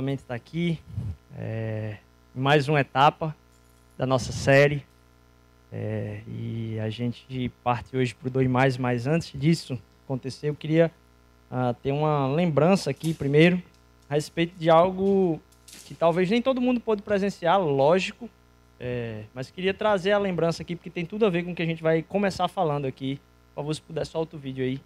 Novamente está aqui. É, mais uma etapa da nossa série. É, e a gente parte hoje para o dois mais, mas antes disso acontecer, eu queria uh, ter uma lembrança aqui primeiro a respeito de algo que talvez nem todo mundo pôde presenciar, lógico, é, mas queria trazer a lembrança aqui porque tem tudo a ver com o que a gente vai começar falando aqui. Por favor, se puder, solta o vídeo aí.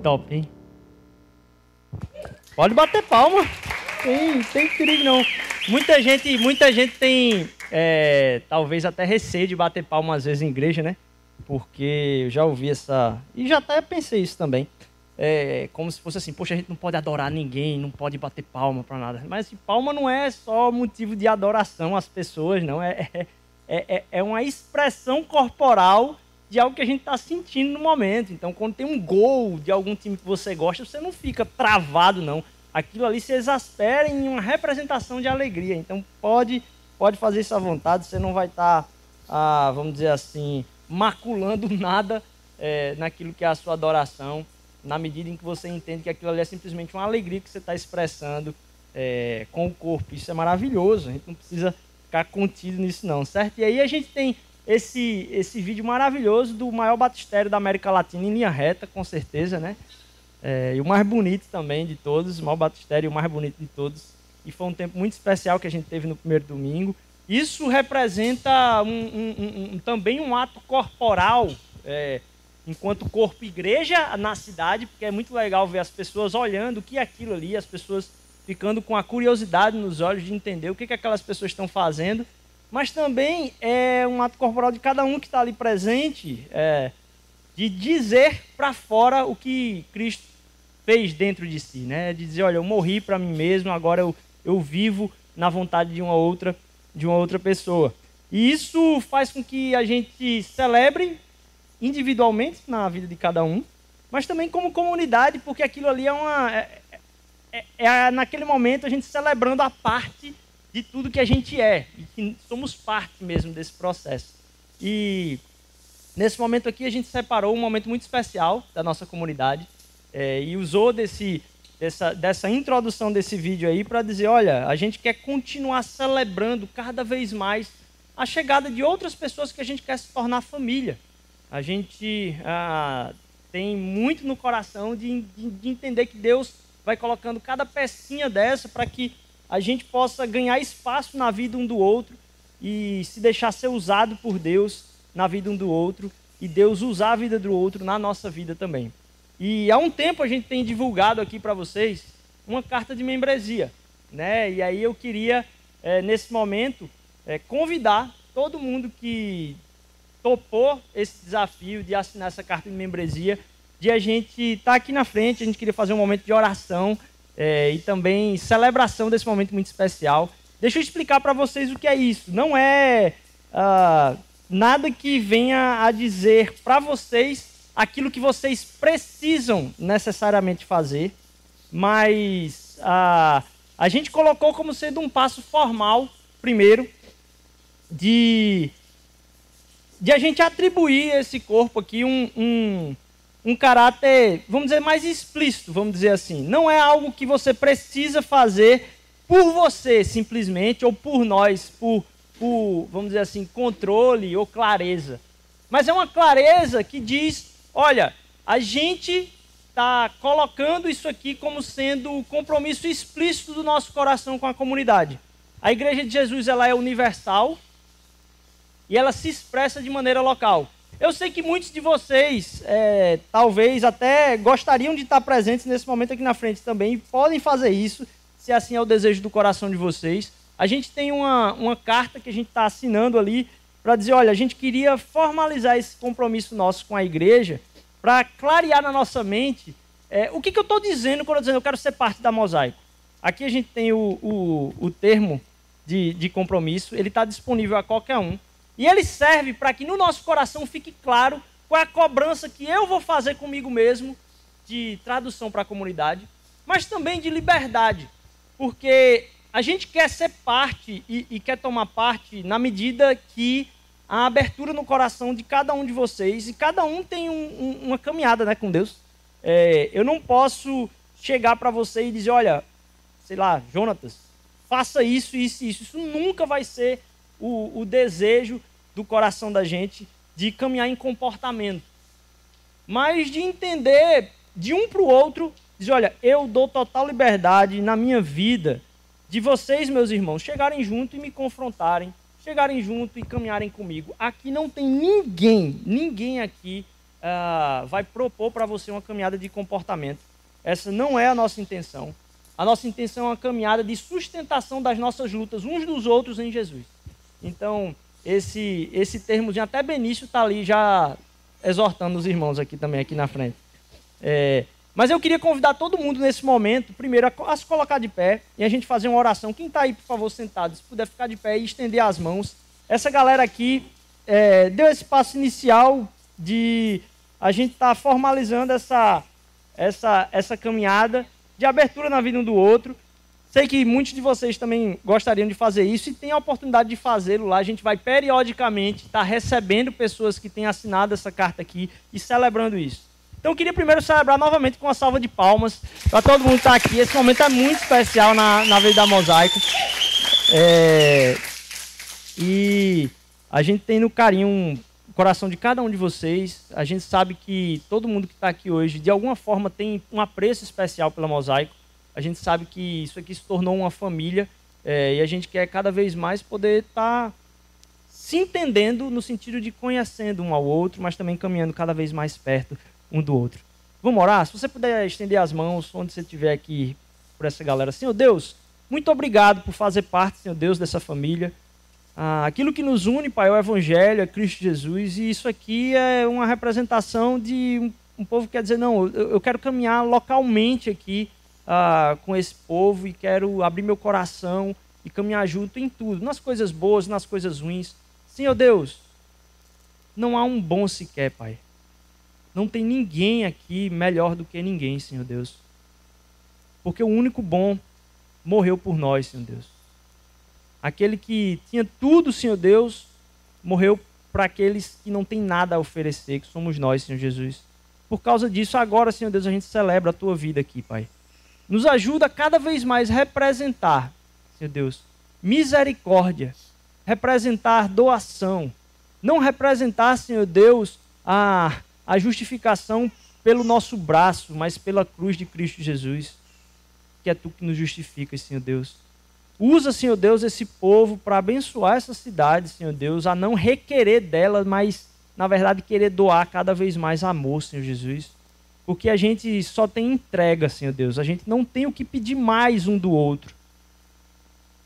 Top, hein? Pode bater palma. Tem, tem perigo não. Muita gente, muita gente tem, é, talvez até receio de bater palma às vezes em igreja, né? Porque eu já ouvi essa. E já até pensei isso também. É, como se fosse assim, poxa, a gente não pode adorar ninguém, não pode bater palma para nada. Mas assim, palma não é só motivo de adoração às pessoas, não. É, é, é, é uma expressão corporal de algo que a gente está sentindo no momento. Então, quando tem um gol de algum time que você gosta, você não fica travado, não. Aquilo ali se exaspera em uma representação de alegria. Então, pode, pode fazer isso à vontade, você não vai estar, tá, ah, vamos dizer assim, maculando nada é, naquilo que é a sua adoração, na medida em que você entende que aquilo ali é simplesmente uma alegria que você está expressando é, com o corpo. Isso é maravilhoso, a gente não precisa ficar contido nisso, não, certo? E aí a gente tem esse, esse vídeo maravilhoso do maior batistério da América Latina em linha reta, com certeza, né? É, e o mais bonito também de todos, o maior batistério o mais bonito de todos. E foi um tempo muito especial que a gente teve no primeiro domingo. Isso representa um, um, um, também um ato corporal, é, enquanto corpo igreja na cidade, porque é muito legal ver as pessoas olhando o que é aquilo ali, as pessoas ficando com a curiosidade nos olhos de entender o que, que aquelas pessoas estão fazendo mas também é um ato corporal de cada um que está ali presente, é, de dizer para fora o que Cristo fez dentro de si, né? De dizer, olha, eu morri para mim mesmo, agora eu, eu vivo na vontade de uma outra de uma outra pessoa. E isso faz com que a gente celebre individualmente na vida de cada um, mas também como comunidade, porque aquilo ali é uma é, é, é naquele momento a gente celebrando a parte de tudo que a gente é e que somos parte mesmo desse processo. E nesse momento aqui a gente separou um momento muito especial da nossa comunidade é, e usou desse, dessa, dessa introdução desse vídeo aí para dizer, olha, a gente quer continuar celebrando cada vez mais a chegada de outras pessoas que a gente quer se tornar família. A gente ah, tem muito no coração de, de, de entender que Deus vai colocando cada pecinha dessa para que a gente possa ganhar espaço na vida um do outro e se deixar ser usado por Deus na vida um do outro e Deus usar a vida do outro na nossa vida também. E há um tempo a gente tem divulgado aqui para vocês uma carta de membresia, né? E aí eu queria é, nesse momento é, convidar todo mundo que topou esse desafio de assinar essa carta de membresia, de a gente estar tá aqui na frente, a gente queria fazer um momento de oração é, e também celebração desse momento muito especial. Deixa eu explicar para vocês o que é isso. Não é uh, nada que venha a dizer para vocês aquilo que vocês precisam necessariamente fazer, mas uh, a gente colocou como sendo um passo formal, primeiro, de, de a gente atribuir esse corpo aqui um, um um caráter, vamos dizer, mais explícito, vamos dizer assim. Não é algo que você precisa fazer por você, simplesmente, ou por nós, por, por vamos dizer assim, controle ou clareza. Mas é uma clareza que diz: olha, a gente está colocando isso aqui como sendo o compromisso explícito do nosso coração com a comunidade. A Igreja de Jesus ela é universal e ela se expressa de maneira local. Eu sei que muitos de vocês, é, talvez até gostariam de estar presentes nesse momento aqui na frente também, podem fazer isso, se assim é o desejo do coração de vocês. a gente tem uma, uma carta que a gente está assinando ali para dizer, olha, a gente queria formalizar esse compromisso nosso com a igreja para clarear na nossa mente é, o que, que eu estou dizendo quando eu dizendo eu quero ser parte da mosaico. Aqui a gente tem o, o, o termo de, de compromisso, ele está disponível a qualquer um. E ele serve para que no nosso coração fique claro qual é a cobrança que eu vou fazer comigo mesmo de tradução para a comunidade, mas também de liberdade. Porque a gente quer ser parte e, e, quer tomar parte na medida que a abertura no coração de cada um de vocês, e cada um tem um, um, uma caminhada né, com Deus. É, eu não posso chegar para você e dizer, olha, sei lá, Jonatas, faça isso, isso, isso. Isso nunca vai ser o, o desejo do coração da gente de caminhar em comportamento. Mas de entender de um para o outro, dizer, olha, eu dou total liberdade na minha vida de vocês, meus irmãos, chegarem junto e me confrontarem, chegarem junto e caminharem comigo. Aqui não tem ninguém, ninguém aqui uh, vai propor para você uma caminhada de comportamento. Essa não é a nossa intenção. A nossa intenção é uma caminhada de sustentação das nossas lutas uns dos outros em Jesus. Então, esse, esse termozinho, até Benício está ali já exortando os irmãos aqui também, aqui na frente. É, mas eu queria convidar todo mundo nesse momento, primeiro, a, a se colocar de pé e a gente fazer uma oração. Quem está aí, por favor, sentado, se puder ficar de pé e estender as mãos. Essa galera aqui é, deu esse passo inicial de a gente estar tá formalizando essa, essa, essa caminhada de abertura na vida um do outro. Sei que muitos de vocês também gostariam de fazer isso e tem a oportunidade de fazê-lo lá. A gente vai periodicamente estar recebendo pessoas que têm assinado essa carta aqui e celebrando isso. Então eu queria primeiro celebrar novamente com uma salva de palmas para todo mundo estar aqui. Esse momento é muito especial na, na vida da Mosaico. É... E a gente tem no carinho um coração de cada um de vocês. A gente sabe que todo mundo que está aqui hoje, de alguma forma, tem um apreço especial pela Mosaico. A gente sabe que isso aqui se tornou uma família é, e a gente quer cada vez mais poder estar tá se entendendo no sentido de conhecendo um ao outro, mas também caminhando cada vez mais perto um do outro. Vamos orar? Se você puder estender as mãos onde você estiver aqui por essa galera. Senhor Deus, muito obrigado por fazer parte, Senhor Deus, dessa família. Ah, aquilo que nos une, Pai, é o Evangelho, é Cristo Jesus, e isso aqui é uma representação de um, um povo que quer dizer, não, eu, eu quero caminhar localmente aqui ah, com esse povo e quero abrir meu coração e caminhar junto em tudo, nas coisas boas, nas coisas ruins. Senhor Deus, não há um bom sequer, Pai. Não tem ninguém aqui melhor do que ninguém, Senhor Deus. Porque o único bom morreu por nós, Senhor Deus. Aquele que tinha tudo, Senhor Deus, morreu para aqueles que não têm nada a oferecer, que somos nós, Senhor Jesus. Por causa disso, agora, Senhor Deus, a gente celebra a tua vida aqui, Pai. Nos ajuda cada vez mais a representar, Senhor Deus, misericórdia, representar doação, não representar, Senhor Deus, a, a justificação pelo nosso braço, mas pela cruz de Cristo Jesus, que é tu que nos justificas, Senhor Deus. Usa, Senhor Deus, esse povo para abençoar essa cidade, Senhor Deus, a não requerer dela, mas, na verdade, querer doar cada vez mais amor, Senhor Jesus. Porque a gente só tem entrega, Senhor Deus. A gente não tem o que pedir mais um do outro.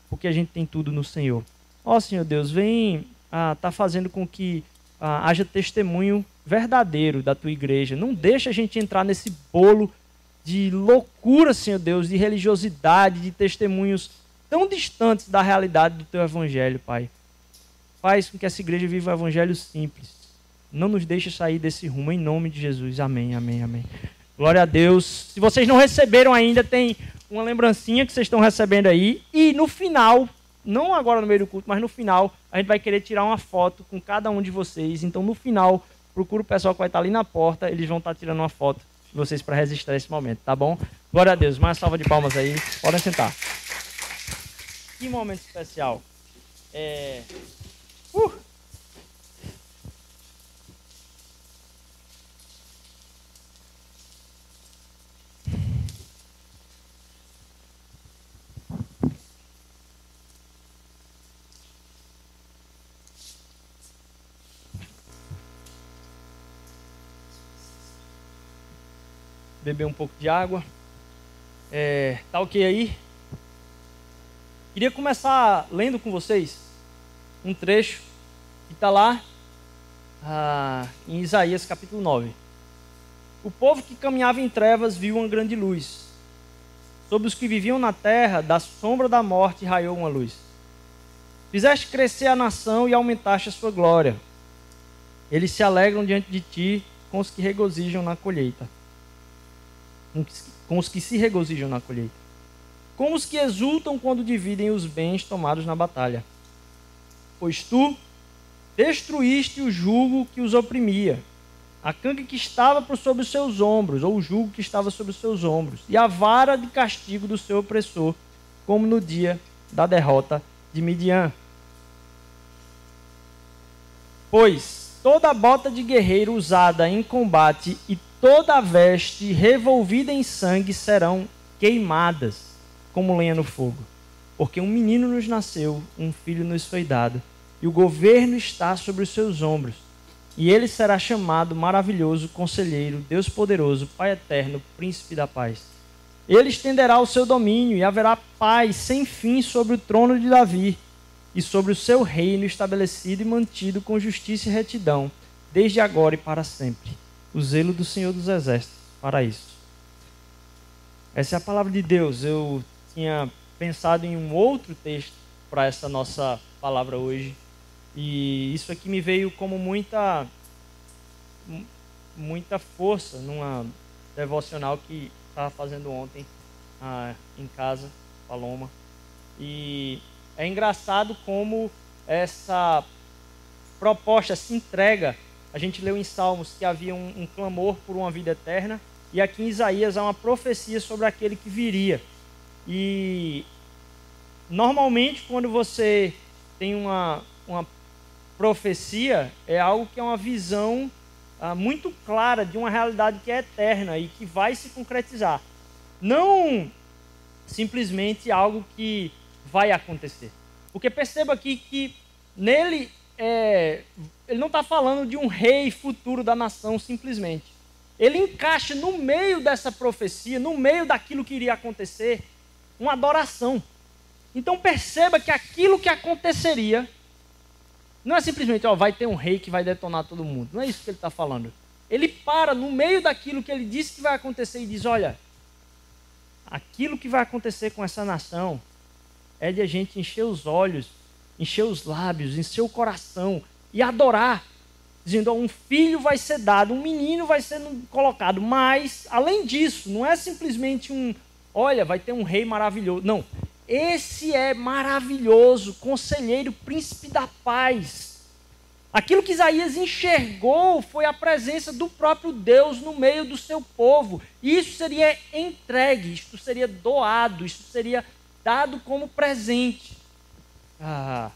Porque a gente tem tudo no Senhor. Ó, oh, Senhor Deus, vem ah, tá fazendo com que ah, haja testemunho verdadeiro da tua igreja. Não deixa a gente entrar nesse bolo de loucura, Senhor Deus, de religiosidade, de testemunhos tão distantes da realidade do teu evangelho, Pai. Faz com que essa igreja viva o evangelho simples. Não nos deixe sair desse rumo, em nome de Jesus. Amém, amém, amém. Glória a Deus. Se vocês não receberam ainda, tem uma lembrancinha que vocês estão recebendo aí. E no final, não agora no meio do culto, mas no final, a gente vai querer tirar uma foto com cada um de vocês. Então, no final, procura o pessoal que vai estar ali na porta, eles vão estar tirando uma foto de vocês para registrar esse momento, tá bom? Glória a Deus. Mais salva de palmas aí. Podem sentar. Que momento especial. É... Uh! Beber um pouco de água. É, tá ok aí? Queria começar lendo com vocês um trecho que está lá ah, em Isaías capítulo 9. O povo que caminhava em trevas viu uma grande luz. Sobre os que viviam na terra, da sombra da morte raiou uma luz. Fizeste crescer a nação e aumentaste a sua glória. Eles se alegram diante de ti com os que regozijam na colheita. Com os que se regozijam na colheita. Com os que exultam quando dividem os bens tomados na batalha. Pois tu destruíste o jugo que os oprimia, a canga que estava sobre os seus ombros, ou o jugo que estava sobre os seus ombros, e a vara de castigo do seu opressor, como no dia da derrota de Midian. Pois toda bota de guerreiro usada em combate e toda veste revolvida em sangue serão queimadas como lenha no fogo. Porque um menino nos nasceu, um filho nos foi dado, e o governo está sobre os seus ombros. E ele será chamado maravilhoso, conselheiro, Deus poderoso, Pai eterno, príncipe da paz. Ele estenderá o seu domínio e haverá paz sem fim sobre o trono de Davi e sobre o seu reino estabelecido e mantido com justiça e retidão, desde agora e para sempre. O zelo do Senhor dos Exércitos para isso. Essa é a palavra de Deus. Eu tinha pensado em um outro texto para essa nossa palavra hoje. E isso aqui me veio como muita muita força numa devocional que estava fazendo ontem ah, em casa, Paloma. E é engraçado como essa proposta, essa entrega, a gente leu em Salmos que havia um, um clamor por uma vida eterna, e aqui em Isaías há uma profecia sobre aquele que viria. E normalmente quando você tem uma, uma profecia, é algo que é uma visão ah, muito clara de uma realidade que é eterna e que vai se concretizar. Não simplesmente algo que vai acontecer. Porque perceba aqui que nele é, ele não está falando de um rei futuro da nação simplesmente. Ele encaixa no meio dessa profecia, no meio daquilo que iria acontecer, uma adoração. Então perceba que aquilo que aconteceria não é simplesmente, ó, vai ter um rei que vai detonar todo mundo. Não é isso que ele está falando. Ele para no meio daquilo que ele disse que vai acontecer e diz: olha, aquilo que vai acontecer com essa nação é de a gente encher os olhos, encher os lábios, encher o coração e adorar, dizendo: um filho vai ser dado, um menino vai ser colocado. Mas, além disso, não é simplesmente um, olha, vai ter um rei maravilhoso. Não. Esse é maravilhoso, conselheiro, príncipe da paz. Aquilo que Isaías enxergou foi a presença do próprio Deus no meio do seu povo. Isso seria entregue, isso seria doado, isso seria dado como presente. Ah,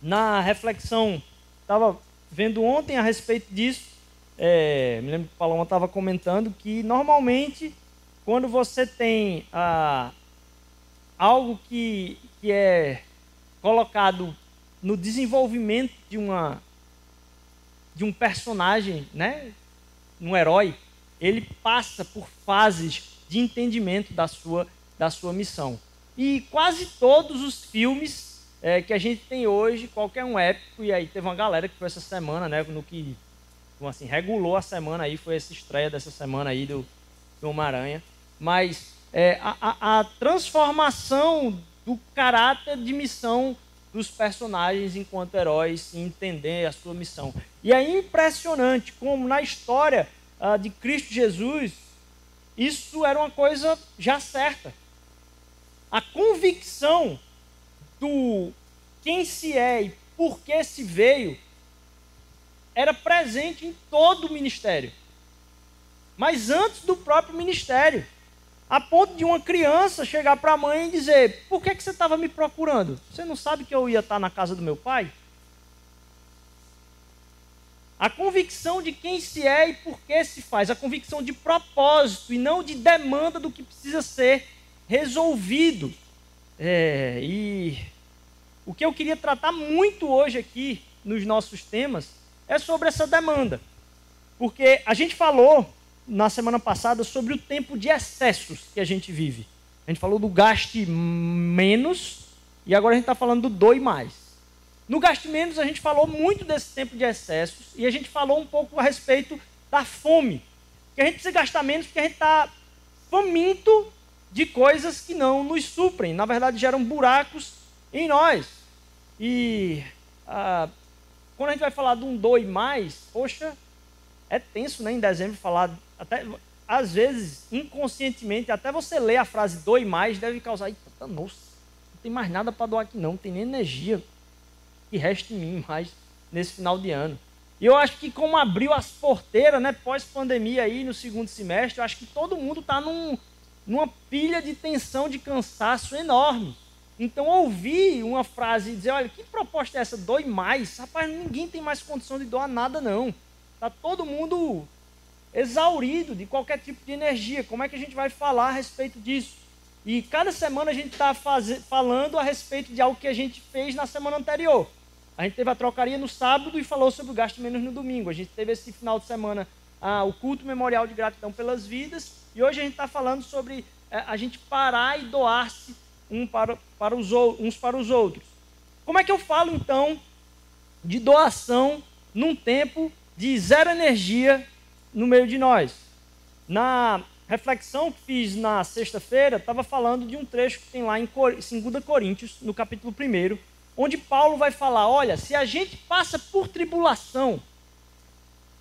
na reflexão, estava vendo ontem a respeito disso, é, me lembro que o Paloma estava comentando que normalmente quando você tem ah, algo que, que é colocado no desenvolvimento de uma de um personagem, né, um herói, ele passa por fases de entendimento da sua da sua missão. E quase todos os filmes é, que a gente tem hoje, qualquer um épico, e aí teve uma galera que foi essa semana, né, no que assim, regulou a semana aí, foi essa estreia dessa semana aí do, do Homem-Aranha. Mas é, a, a, transformação do caráter de missão dos personagens enquanto heróis e entender a sua missão. E é impressionante como na história uh, de Cristo Jesus, isso era uma coisa já certa a convicção do quem se é e por que se veio era presente em todo o ministério. Mas antes do próprio ministério. A ponto de uma criança chegar para a mãe e dizer: Por que, que você estava me procurando? Você não sabe que eu ia estar na casa do meu pai? A convicção de quem se é e por que se faz. A convicção de propósito e não de demanda do que precisa ser resolvido. É, e o que eu queria tratar muito hoje aqui nos nossos temas é sobre essa demanda. Porque a gente falou na semana passada sobre o tempo de excessos que a gente vive. A gente falou do gaste menos e agora a gente está falando do doe mais. No gaste menos a gente falou muito desse tempo de excessos e a gente falou um pouco a respeito da fome. Que a gente precisa gastar menos porque a gente está faminto de coisas que não nos suprem. Na verdade, geram buracos em nós. E ah, quando a gente vai falar de um doe mais, poxa, é tenso, né? Em dezembro falar até às vezes inconscientemente até você ler a frase doe mais deve causar, nossa, não tem mais nada para doar aqui não, não tem nem energia que resta em mim mais nesse final de ano. E eu acho que como abriu as porteiras, né, pós-pandemia aí no segundo semestre, eu acho que todo mundo está num, numa pilha de tensão, de cansaço enorme. Então, ouvir uma frase e dizer, olha, que proposta é essa? Dói mais? Rapaz, ninguém tem mais condição de doar nada, não. Está todo mundo exaurido de qualquer tipo de energia. Como é que a gente vai falar a respeito disso? E cada semana a gente está falando a respeito de algo que a gente fez na semana anterior. A gente teve a trocaria no sábado e falou sobre o gasto menos no domingo. A gente teve esse final de semana ah, o culto memorial de gratidão pelas vidas. E hoje a gente está falando sobre é, a gente parar e doar-se um para, para os, uns para os outros. Como é que eu falo então de doação num tempo de zero energia no meio de nós? Na reflexão que fiz na sexta-feira, estava falando de um trecho que tem lá em 2 Coríntios, no capítulo 1, onde Paulo vai falar: olha, se a gente passa por tribulação,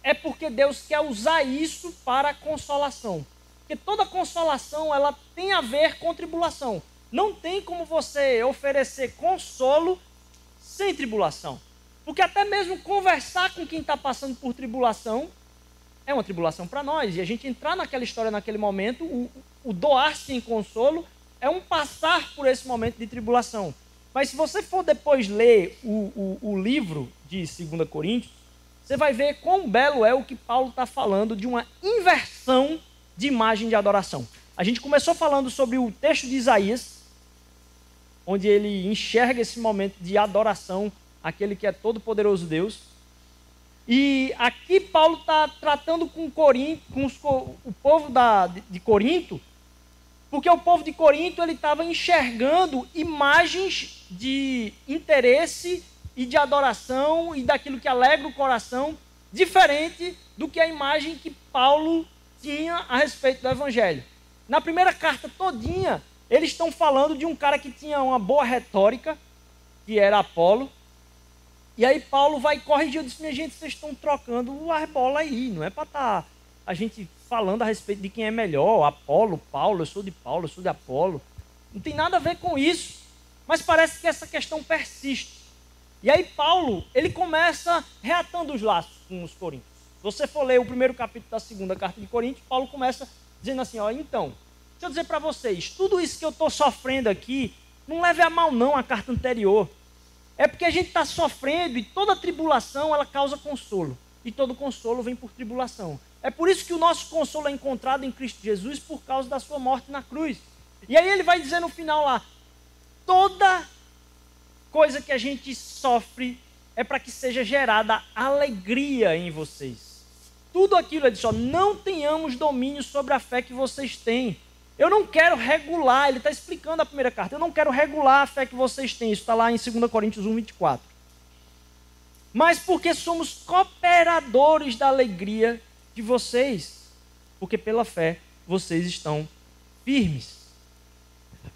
é porque Deus quer usar isso para a consolação. Porque toda consolação ela tem a ver com tribulação. Não tem como você oferecer consolo sem tribulação. Porque até mesmo conversar com quem está passando por tribulação é uma tribulação para nós. E a gente entrar naquela história naquele momento, o, o doar-se em consolo, é um passar por esse momento de tribulação. Mas se você for depois ler o, o, o livro de 2 Coríntios, você vai ver quão belo é o que Paulo está falando de uma inversão de imagem de adoração. A gente começou falando sobre o texto de Isaías, onde ele enxerga esse momento de adoração àquele que é todo-poderoso Deus. E aqui Paulo está tratando com, Corinto, com os, o povo da, de, Corinto, porque o povo de Corinto ele estava enxergando imagens de interesse e de adoração e daquilo que alegra o coração, diferente do que a imagem que Paulo tinha a respeito do evangelho. Na primeira carta todinha, eles estão falando de um cara que tinha uma boa retórica, que era Apolo. E aí Paulo vai corrigir, eu disse, minha gente, vocês estão trocando as bolas aí, não é para estar tá a gente falando a respeito de quem é melhor, Apolo, Paulo, eu sou de Paulo, eu sou de Apolo. Não tem nada a ver com isso. Mas parece que essa questão persiste. E aí Paulo, ele começa reatando os laços com os coríntios. Se você for ler o primeiro capítulo da segunda carta de Coríntios, Paulo começa dizendo assim, ó, então, Deixa eu dizer para vocês, tudo isso que eu estou sofrendo aqui, não leve a mal não a carta anterior. É porque a gente está sofrendo e toda tribulação ela causa consolo. E todo consolo vem por tribulação. É por isso que o nosso consolo é encontrado em Cristo Jesus por causa da sua morte na cruz. E aí ele vai dizer no final lá: toda coisa que a gente sofre é para que seja gerada alegria em vocês. Tudo aquilo é disso, não tenhamos domínio sobre a fé que vocês têm. Eu não quero regular, ele está explicando a primeira carta, eu não quero regular a fé que vocês têm. Isso está lá em 2 Coríntios 1, 24. Mas porque somos cooperadores da alegria de vocês. Porque pela fé vocês estão firmes.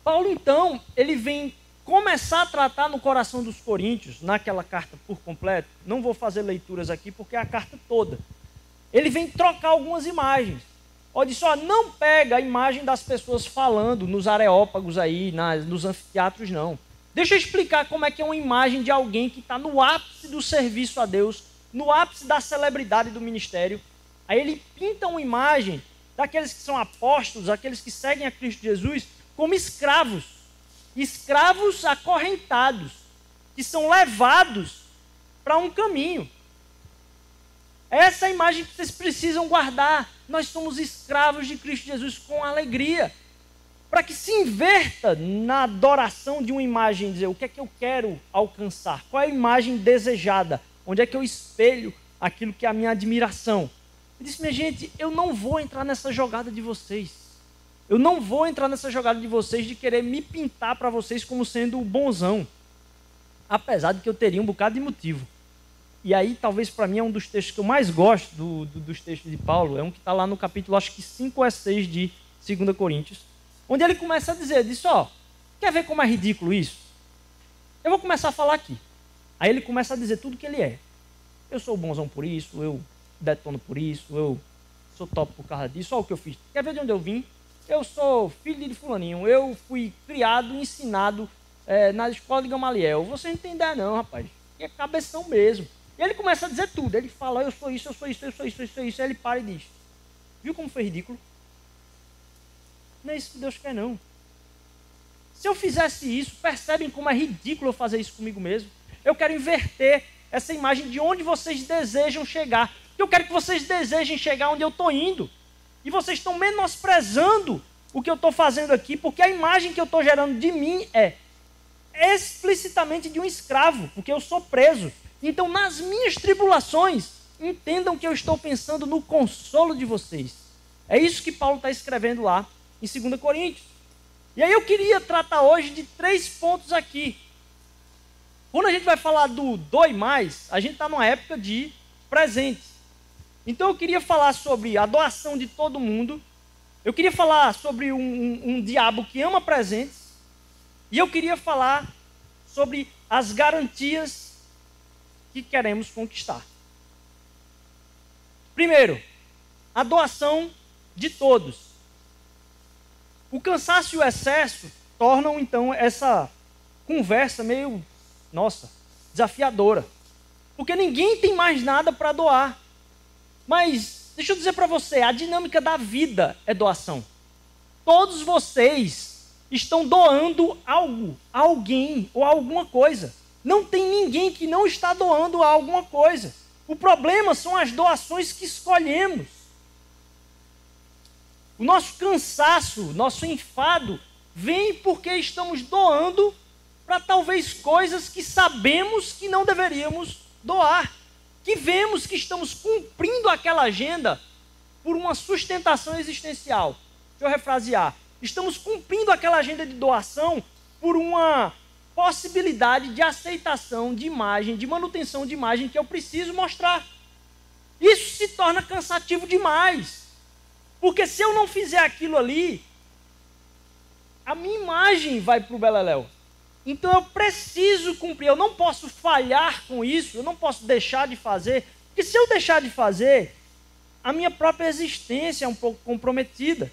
Paulo, então, ele vem começar a tratar no coração dos coríntios, naquela carta por completo. Não vou fazer leituras aqui porque é a carta toda. Ele vem trocar algumas imagens. Olha só, não pega a imagem das pessoas falando nos areópagos aí, nas, nos anfiteatros, não. Deixa eu explicar como é que é uma imagem de alguém que está no ápice do serviço a Deus, no ápice da celebridade do ministério. Aí ele pinta uma imagem daqueles que são apóstolos, aqueles que seguem a Cristo Jesus, como escravos. Escravos acorrentados, que são levados para um caminho. Essa é a imagem que vocês precisam guardar. Nós somos escravos de Cristo Jesus com alegria. Para que se inverta na adoração de uma imagem, dizer o que é que eu quero alcançar, qual é a imagem desejada, onde é que eu espelho aquilo que é a minha admiração. Ele disse, minha gente, eu não vou entrar nessa jogada de vocês. Eu não vou entrar nessa jogada de vocês de querer me pintar para vocês como sendo o bonzão. Apesar de que eu teria um bocado de motivo. E aí, talvez para mim, é um dos textos que eu mais gosto do, do, dos textos de Paulo. É um que está lá no capítulo, acho que 5 ou 6 de 2 Coríntios. Onde ele começa a dizer, diz, ó, quer ver como é ridículo isso? Eu vou começar a falar aqui. Aí ele começa a dizer tudo que ele é. Eu sou bonzão por isso, eu detono por isso, eu sou top por causa disso, olha o que eu fiz. Quer ver de onde eu vim? Eu sou filho de fulaninho, eu fui criado, ensinado é, na escola de Gamaliel. Você não tem ideia não, rapaz. É cabeção mesmo. E ele começa a dizer tudo. Ele fala, eu sou isso, eu sou isso, eu sou isso, eu sou isso. Aí ele para e diz, viu como foi ridículo? Não é isso que Deus quer não. Se eu fizesse isso, percebem como é ridículo eu fazer isso comigo mesmo? Eu quero inverter essa imagem de onde vocês desejam chegar. Eu quero que vocês desejem chegar onde eu estou indo. E vocês estão menosprezando o que eu estou fazendo aqui, porque a imagem que eu estou gerando de mim é explicitamente de um escravo, porque eu sou preso. Então, nas minhas tribulações, entendam que eu estou pensando no consolo de vocês. É isso que Paulo está escrevendo lá em 2 Coríntios. E aí eu queria tratar hoje de três pontos aqui. Quando a gente vai falar do doi mais, a gente está numa época de presentes. Então eu queria falar sobre a doação de todo mundo. Eu queria falar sobre um, um, um diabo que ama presentes. E eu queria falar sobre as garantias que queremos conquistar. Primeiro, a doação de todos. O cansaço e o excesso tornam então essa conversa meio, nossa, desafiadora. Porque ninguém tem mais nada para doar. Mas deixa eu dizer para você, a dinâmica da vida é doação. Todos vocês estão doando algo, alguém ou alguma coisa. Não tem ninguém que não está doando alguma coisa. O problema são as doações que escolhemos. O nosso cansaço, nosso enfado, vem porque estamos doando para talvez coisas que sabemos que não deveríamos doar. Que vemos que estamos cumprindo aquela agenda por uma sustentação existencial. Deixa eu refrasear. Estamos cumprindo aquela agenda de doação por uma possibilidade de aceitação de imagem, de manutenção de imagem que eu preciso mostrar. Isso se torna cansativo demais. Porque se eu não fizer aquilo ali, a minha imagem vai para o Beleléu. Então eu preciso cumprir, eu não posso falhar com isso, eu não posso deixar de fazer, porque se eu deixar de fazer, a minha própria existência é um pouco comprometida.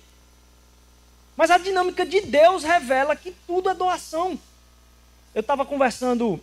Mas a dinâmica de Deus revela que tudo é doação. Eu estava conversando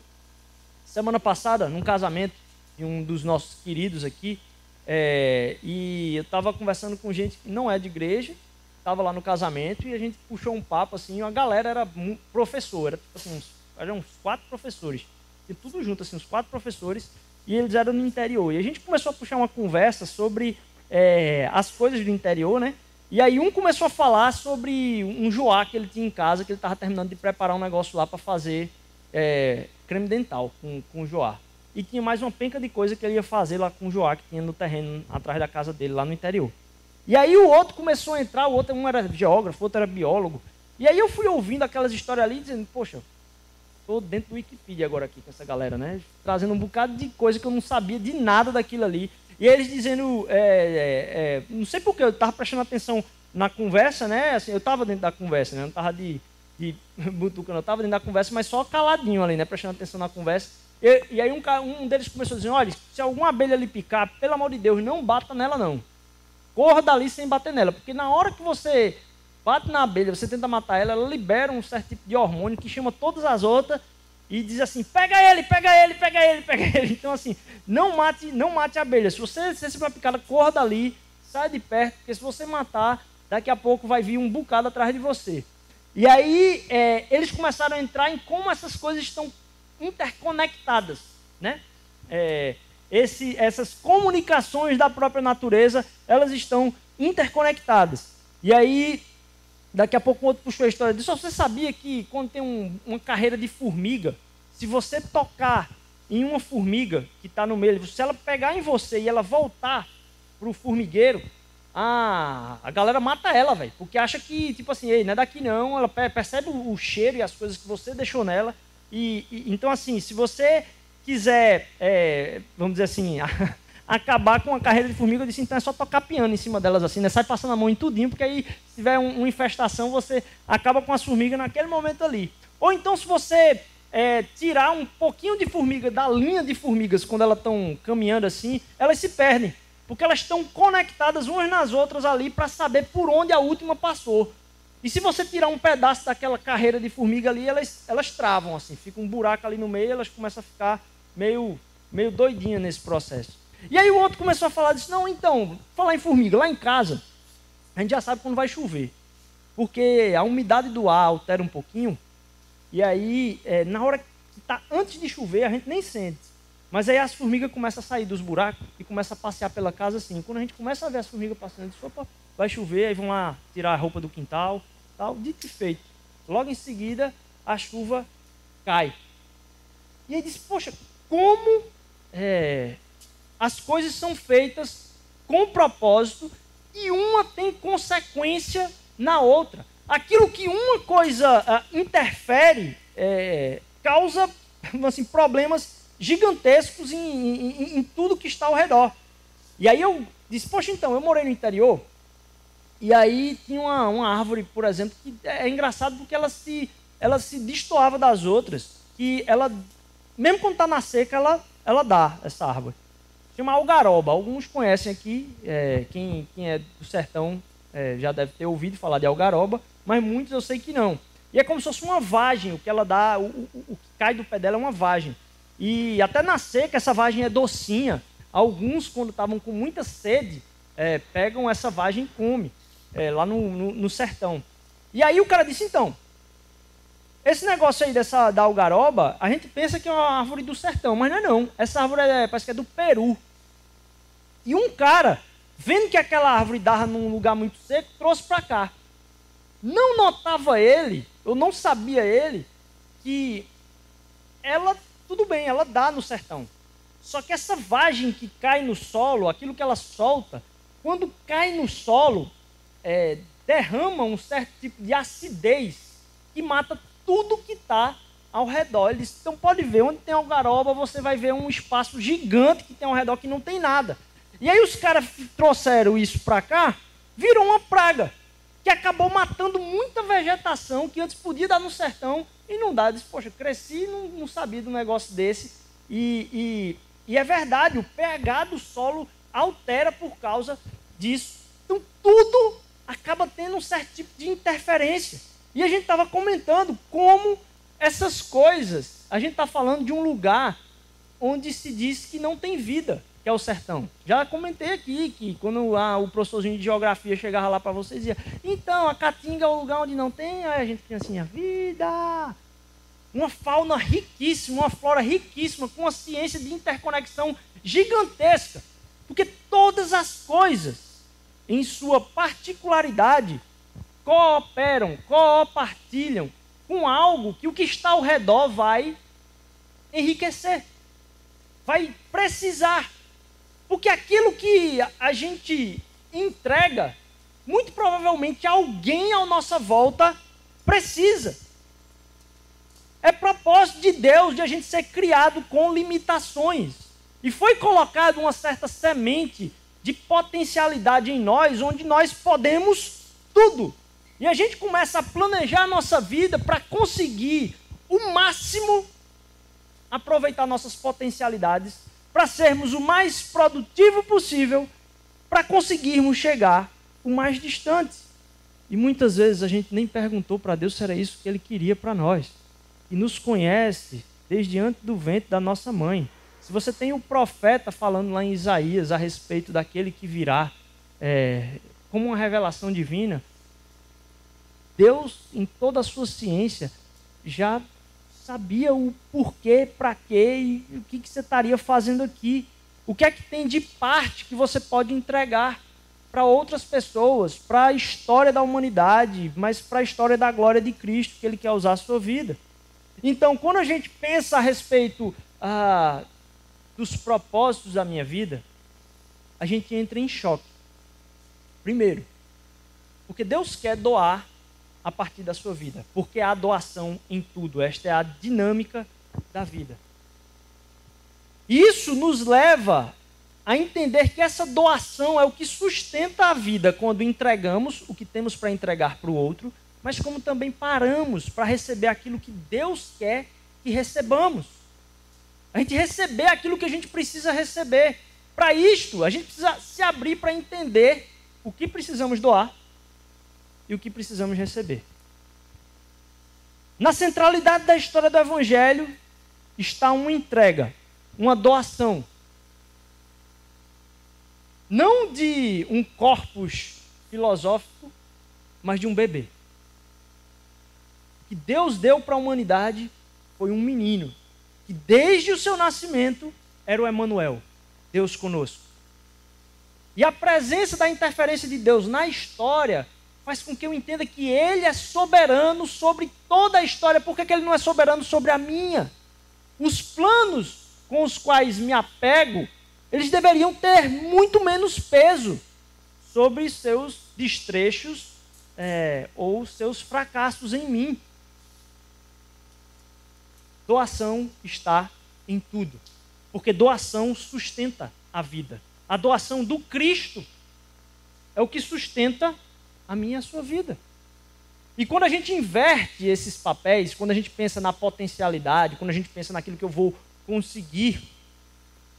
semana passada num casamento de um dos nossos queridos aqui, é, e eu estava conversando com gente que não é de igreja, estava lá no casamento e a gente puxou um papo assim, a galera era professora, tipo assim, uns, eram uns quatro professores, e tudo junto, assim, uns quatro professores, e eles eram no interior. E a gente começou a puxar uma conversa sobre é, as coisas do interior, né? E aí um começou a falar sobre um joá que ele tinha em casa, que ele estava terminando de preparar um negócio lá para fazer é, creme dental com, com joá e tinha mais uma penca de coisa que ele ia fazer lá com o Joá, que tinha no terreno atrás da casa dele, lá no interior. E aí o outro começou a entrar, o outro um era geógrafo, o outro era biólogo. E aí eu fui ouvindo aquelas histórias ali, dizendo, poxa, estou dentro do Wikipedia agora aqui com essa galera, né? Trazendo um bocado de coisa que eu não sabia de nada daquilo ali. E eles dizendo, é, é, é, não sei porquê, eu estava prestando atenção na conversa, né? Assim, eu estava dentro da conversa, né? Eu não estava de, de butucando, eu estava dentro da conversa, mas só caladinho ali, né? Prestando atenção na conversa. E, e aí um, um, deles começou a dizer, olha, se alguma abelha lhe picar, pelo amor de Deus, não bata nela não. Corra dali sem bater nela, porque na hora que você bate na abelha, você tenta matar ela, ela libera um certo tipo de hormônio que chama todas as outras e diz assim, pega ele, pega ele, pega ele, pega ele. Então assim, não mate, não mate a abelha. Se você se for picada, corra dali, sai de perto, porque se você matar, daqui a pouco vai vir um bocado atrás de você. E aí é, eles começaram a entrar em como essas coisas estão interconectadas, né? É, esse, essas comunicações da própria natureza, elas estão interconectadas. E aí, daqui a pouco um outro puxou a história disso. Você sabia que quando tem um, uma carreira de formiga, se você tocar em uma formiga que está no meio, se ela pegar em você e ela voltar para o formigueiro, a, a galera mata ela, velho. Porque acha que, tipo assim, ei, não é daqui não. Ela percebe o cheiro e as coisas que você deixou nela. E, e então, assim, se você quiser, é, vamos dizer assim, acabar com a carreira de formiga, eu disse, então é só tocar piano em cima delas assim, né? Sai passando a mão em tudinho, porque aí, se tiver um, uma infestação, você acaba com as formigas naquele momento ali. Ou então, se você é, tirar um pouquinho de formiga da linha de formigas quando elas estão caminhando assim, elas se perdem. Porque elas estão conectadas umas nas outras ali para saber por onde a última passou. E se você tirar um pedaço daquela carreira de formiga ali, elas, elas travam assim, fica um buraco ali no meio, elas começam a ficar meio, meio doidinhas nesse processo. E aí o outro começou a falar disso, não, então, falar em formiga, lá em casa, a gente já sabe quando vai chover. Porque a umidade do ar altera um pouquinho, e aí, é, na hora que está antes de chover, a gente nem sente. Mas aí as formigas começam a sair dos buracos e começam a passear pela casa assim. Quando a gente começa a ver as formigas passando, diz, opa, vai chover, aí vão lá tirar a roupa do quintal, tal, dito e feito. Logo em seguida, a chuva cai. E aí diz, poxa, como é, as coisas são feitas com propósito e uma tem consequência na outra. Aquilo que uma coisa uh, interfere é, causa assim, problemas gigantescos em, em, em, tudo que está ao redor. E aí eu disse, poxa, então, eu morei no interior, e aí tinha uma, uma árvore, por exemplo, que é engraçado porque ela se, ela se destoava das outras, que ela, mesmo quando está na seca, ela, ela dá, essa árvore. Chama algaroba, alguns conhecem aqui, é, quem, quem é do sertão é, já deve ter ouvido falar de algaroba, mas muitos eu sei que não. E é como se fosse uma vagem, o que ela dá, o, o, o que cai do pé dela é uma vagem. E até na seca essa vagem é docinha. Alguns, quando estavam com muita sede, é, pegam essa vagem e comem, é, lá no, no, no, sertão. E aí o cara disse, então, esse negócio aí dessa, da algaroba, a gente pensa que é uma árvore do sertão, mas não é não. Essa árvore é, parece que é do Peru. E um cara, vendo que aquela árvore dava num lugar muito seco, trouxe para cá. Não notava ele, ou não sabia ele, que ela tudo bem, ela dá no sertão. Só que essa vagem que cai no solo, aquilo que ela solta, quando cai no solo, é, derrama um certo tipo de acidez que mata tudo que está ao redor. Eles, então pode ver, onde tem algaroba, você vai ver um espaço gigante que tem ao redor que não tem nada. E aí os caras trouxeram isso para cá, virou uma praga que acabou matando muita vegetação que antes podia dar no sertão e não dá. Diz, poxa, cresci não, não sabia do negócio desse. E, e, e é verdade, o pH do solo altera por causa disso. Então tudo acaba tendo um certo tipo de interferência. E a gente estava comentando como essas coisas, a gente está falando de um lugar onde se diz que não tem vida que é o sertão. Já comentei aqui que quando o professorzinho de geografia chegava lá para vocês, dizia: então, a Caatinga é o lugar onde não tem, aí a gente tinha assim, a vida. Uma fauna riquíssima, uma flora riquíssima, com uma ciência de interconexão gigantesca. Porque todas as coisas, em sua particularidade, cooperam, compartilham com algo que o que está ao redor vai enriquecer, vai precisar porque aquilo que a gente entrega, muito provavelmente alguém à nossa volta precisa. É propósito de Deus de a gente ser criado com limitações. E foi colocado uma certa semente de potencialidade em nós, onde nós podemos tudo. E a gente começa a planejar a nossa vida para conseguir o máximo aproveitar nossas potencialidades para sermos o mais produtivo possível para conseguirmos chegar o mais distante. E muitas vezes a gente nem perguntou para Deus se era isso que Ele queria para nós. E nos conhece desde antes do ventre da nossa mãe. Se você tem o profeta falando lá em Isaías a respeito daquele que virá é, como uma revelação divina, Deus, em toda a sua ciência, já sabia o porquê, para quê e o que, que você estaria fazendo aqui. O que é que tem de parte que você pode entregar para outras pessoas, para a história da humanidade, mas para a história da glória de Cristo que Ele quer usar a sua vida. Então, quando a gente pensa a respeito ah, dos propósitos da minha vida, a gente entra em choque. Primeiro, porque Deus quer doar a partir da sua vida, porque há doação em tudo. Esta é a dinâmica da vida. Isso nos leva a entender que essa doação é o que sustenta a vida quando entregamos o que temos para entregar para o outro, mas como também paramos para receber aquilo que Deus quer que recebamos. A gente receber aquilo que a gente precisa receber. Para isto, a gente precisa se abrir para entender o que precisamos doar e o que precisamos receber. Na centralidade da história do Evangelho está uma entrega, uma doação. Não de um corpus filosófico, mas de um bebê. O que Deus deu para a humanidade foi um menino, que desde o seu nascimento era o Emanuel, Deus conosco. E a presença da interferência de Deus na história faz com que eu entenda que Ele é soberano sobre toda a história. Por que, que Ele não é soberano sobre a minha? Os planos com os quais me apego, eles deveriam ter muito menos peso sobre seus destrechos é, ou seus fracassos em mim. Doação está em tudo, porque doação sustenta a vida. A doação do Cristo é o que sustenta a minha e a sua vida. E quando a gente inverte esses papéis, quando a gente pensa na potencialidade, quando a gente pensa naquilo que eu vou conseguir,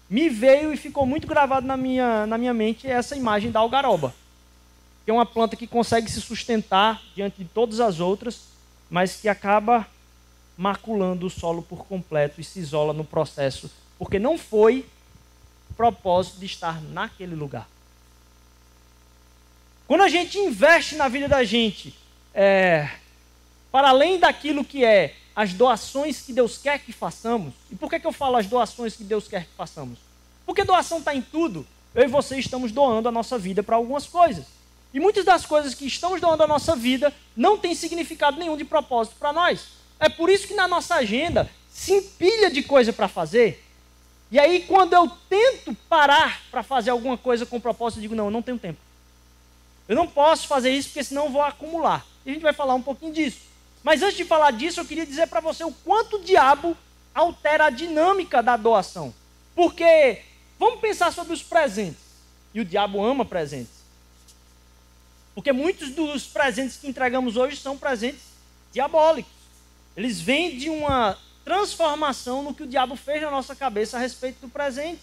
me veio e ficou muito gravado na minha, na minha mente essa imagem da algaroba, que é uma planta que consegue se sustentar diante de todas as outras, mas que acaba maculando o solo por completo e se isola no processo, porque não foi propósito de estar naquele lugar. Quando a gente investe na vida da gente, é, para além daquilo que é as doações que Deus quer que façamos, e por que, que eu falo as doações que Deus quer que façamos? Porque doação está em tudo. Eu e você estamos doando a nossa vida para algumas coisas. E muitas das coisas que estamos doando a nossa vida não têm significado nenhum de propósito para nós. É por isso que na nossa agenda se empilha de coisa para fazer. E aí, quando eu tento parar para fazer alguma coisa com propósito, eu digo: não, eu não tenho tempo. Eu não posso fazer isso porque senão vou acumular. E a gente vai falar um pouquinho disso. Mas antes de falar disso, eu queria dizer para você o quanto o diabo altera a dinâmica da doação. Porque vamos pensar sobre os presentes. E o diabo ama presentes. Porque muitos dos presentes que entregamos hoje são presentes diabólicos. Eles vêm de uma transformação no que o diabo fez na nossa cabeça a respeito do presente.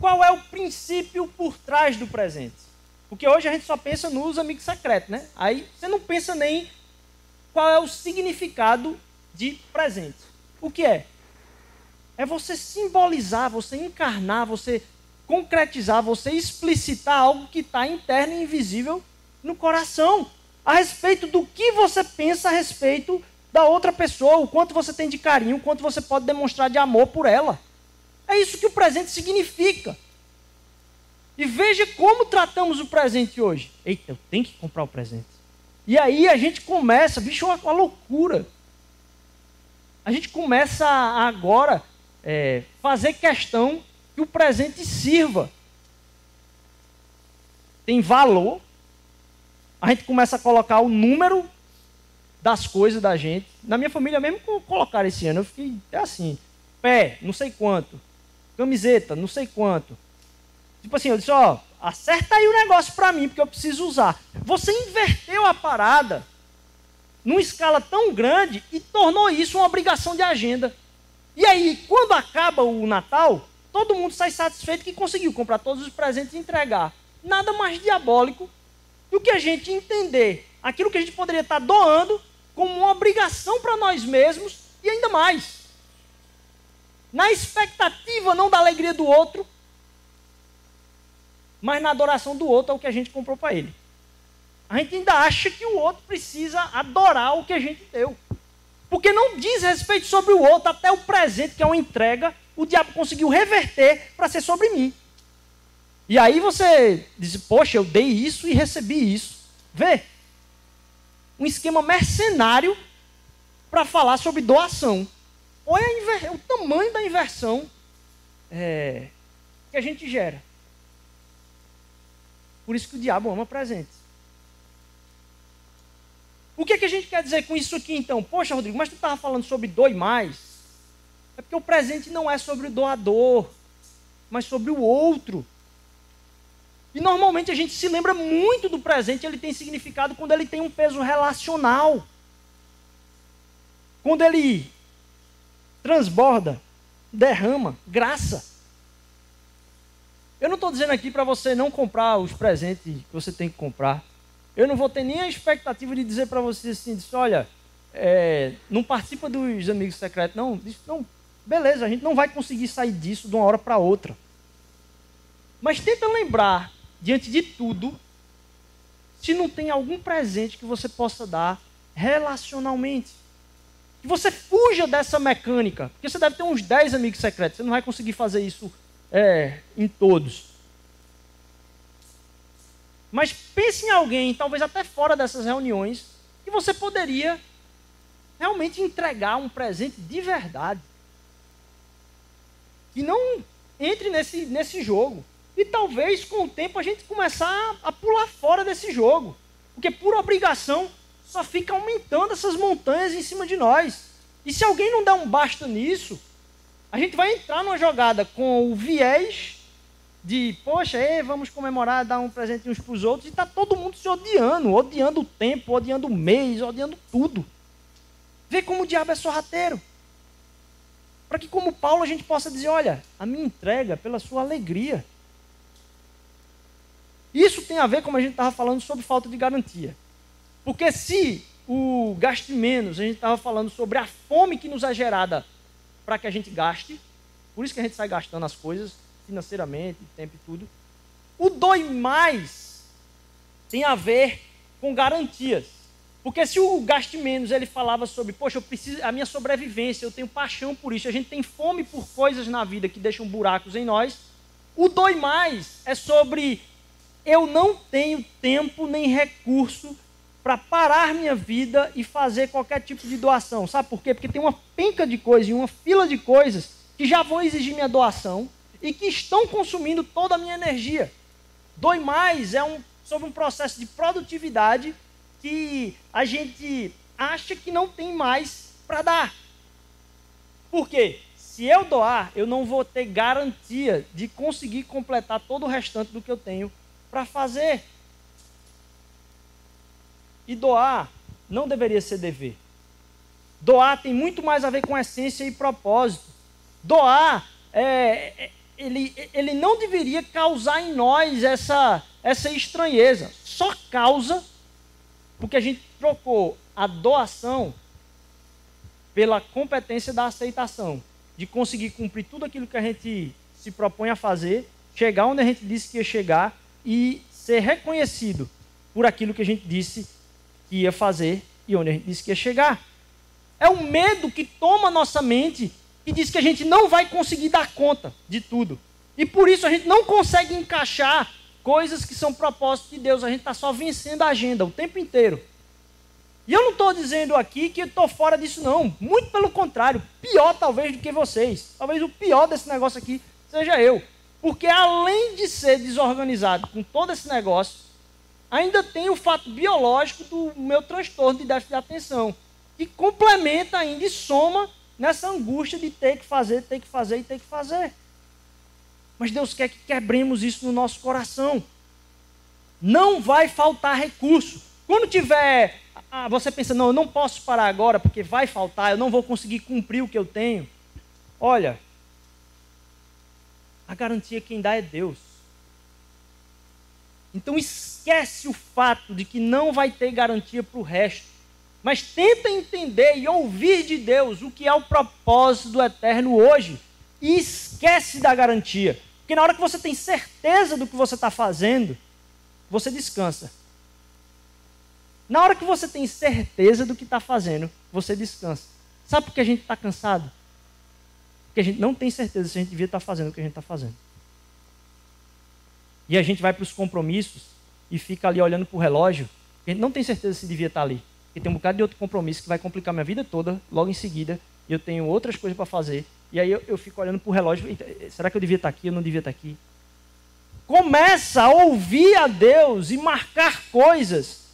Qual é o princípio por trás do presente? Porque hoje a gente só pensa nos amigos secretos, né? Aí você não pensa nem qual é o significado de presente. O que é? É você simbolizar, você encarnar, você concretizar, você explicitar algo que está interno e invisível no coração, a respeito do que você pensa a respeito da outra pessoa, o quanto você tem de carinho, o quanto você pode demonstrar de amor por ela. É isso que o presente significa. E veja como tratamos o presente hoje. Eita, eu tenho que comprar o presente. E aí a gente começa, bicho, uma, uma loucura. A gente começa agora é, fazer questão que o presente sirva. Tem valor. A gente começa a colocar o número das coisas da gente. Na minha família mesmo colocaram esse ano, eu fiquei assim, pé, não sei quanto, camiseta, não sei quanto. Tipo assim, eu disse, ó, acerta aí o negócio para mim, porque eu preciso usar. Você inverteu a parada numa escala tão grande e tornou isso uma obrigação de agenda. E aí, quando acaba o Natal, todo mundo sai satisfeito que conseguiu comprar todos os presentes e entregar. Nada mais diabólico do que a gente entender aquilo que a gente poderia estar doando como uma obrigação para nós mesmos e ainda mais. Na expectativa não da alegria do outro, mas na adoração do outro ao que a gente comprou para ele. A gente ainda acha que o outro precisa adorar o que a gente deu. Porque não diz respeito sobre o outro, até o presente, que é uma entrega, o diabo conseguiu reverter para ser sobre mim. E aí você diz, poxa, eu dei isso e recebi isso. Vê, um esquema mercenário para falar sobre doação. Olha o tamanho da inversão é, que a gente gera. Por isso que o diabo ama presentes. O que, é que a gente quer dizer com isso aqui então? Poxa, Rodrigo, mas tu estava falando sobre doe mais. É porque o presente não é sobre o doador, mas sobre o outro. E normalmente a gente se lembra muito do presente, ele tem significado quando ele tem um peso relacional. Quando ele transborda, derrama graça. Eu não estou dizendo aqui para você não comprar os presentes que você tem que comprar. Eu não vou ter nem a expectativa de dizer para você assim, diz, olha, é, não participa dos amigos secretos, não. Não, beleza, a gente não vai conseguir sair disso de uma hora para outra. Mas tenta lembrar, diante de tudo, se não tem algum presente que você possa dar relacionalmente. Que você fuja dessa mecânica. Porque você deve ter uns 10 amigos secretos. Você não vai conseguir fazer isso é, em todos. Mas pense em alguém, talvez até fora dessas reuniões, que você poderia realmente entregar um presente de verdade. Que não entre nesse, nesse jogo. E talvez com o tempo a gente começar a pular fora desse jogo. Porque por obrigação só fica aumentando essas montanhas em cima de nós. E se alguém não der um basta nisso, a gente vai entrar numa jogada com o viés de, poxa, ei, vamos comemorar, dar um presente uns para os outros, e está todo mundo se odiando, odiando o tempo, odiando o mês, odiando tudo. Vê como o diabo é sorrateiro. Para que, como Paulo, a gente possa dizer: olha, a minha entrega pela sua alegria. Isso tem a ver, como a gente estava falando, sobre falta de garantia. Porque se o gaste menos, a gente estava falando sobre a fome que nos é gerada para que a gente gaste, por isso que a gente sai gastando as coisas, financeiramente, tempo e tudo. O dói mais tem a ver com garantias. Porque se o gaste menos ele falava sobre, poxa, eu preciso, a minha sobrevivência, eu tenho paixão por isso, a gente tem fome por coisas na vida que deixam buracos em nós. O dói mais é sobre eu não tenho tempo nem recurso para parar minha vida e fazer qualquer tipo de doação. Sabe por quê? Porque tem uma penca de coisas e uma fila de coisas que já vão exigir minha doação e que estão consumindo toda a minha energia. Dói mais é um, sobre um processo de produtividade que a gente acha que não tem mais para dar. Por quê? Se eu doar, eu não vou ter garantia de conseguir completar todo o restante do que eu tenho para fazer. E doar não deveria ser dever. Doar tem muito mais a ver com essência e propósito. Doar é, é ele, ele não deveria causar em nós essa, essa estranheza. Só causa porque a gente trocou a doação pela competência da aceitação, de conseguir cumprir tudo aquilo que a gente se propõe a fazer, chegar onde a gente disse que ia chegar e ser reconhecido por aquilo que a gente disse que ia fazer e onde a gente disse que ia chegar. É o medo que toma nossa mente e diz que a gente não vai conseguir dar conta de tudo. E por isso a gente não consegue encaixar coisas que são propósitos de Deus. A gente está só vencendo a agenda o tempo inteiro. E eu não estou dizendo aqui que estou fora disso, não. Muito pelo contrário. Pior, talvez, do que vocês. Talvez o pior desse negócio aqui seja eu. Porque além de ser desorganizado com todo esse negócio, ainda tem o fato biológico do meu transtorno de déficit de atenção. Que complementa ainda e soma nessa angústia de ter que fazer, ter que fazer e ter que fazer. Mas Deus quer que quebremos isso no nosso coração. Não vai faltar recurso. Quando tiver, ah, você pensa, não, eu não posso parar agora porque vai faltar, eu não vou conseguir cumprir o que eu tenho. Olha, a garantia quem dá é Deus. Então esquece o fato de que não vai ter garantia para o resto. Mas tenta entender e ouvir de Deus o que é o propósito do eterno hoje. E esquece da garantia. Porque na hora que você tem certeza do que você está fazendo, você descansa. Na hora que você tem certeza do que está fazendo, você descansa. Sabe por que a gente está cansado? Porque a gente não tem certeza se a gente devia estar tá fazendo o que a gente está fazendo. E a gente vai para os compromissos e fica ali olhando para o relógio. A gente não tem certeza se devia estar tá ali. Porque tem um bocado de outro compromisso que vai complicar minha vida toda, logo em seguida, e eu tenho outras coisas para fazer. E aí eu, eu fico olhando para o relógio, será que eu devia estar tá aqui? Eu não devia estar tá aqui. começa a ouvir a Deus e marcar coisas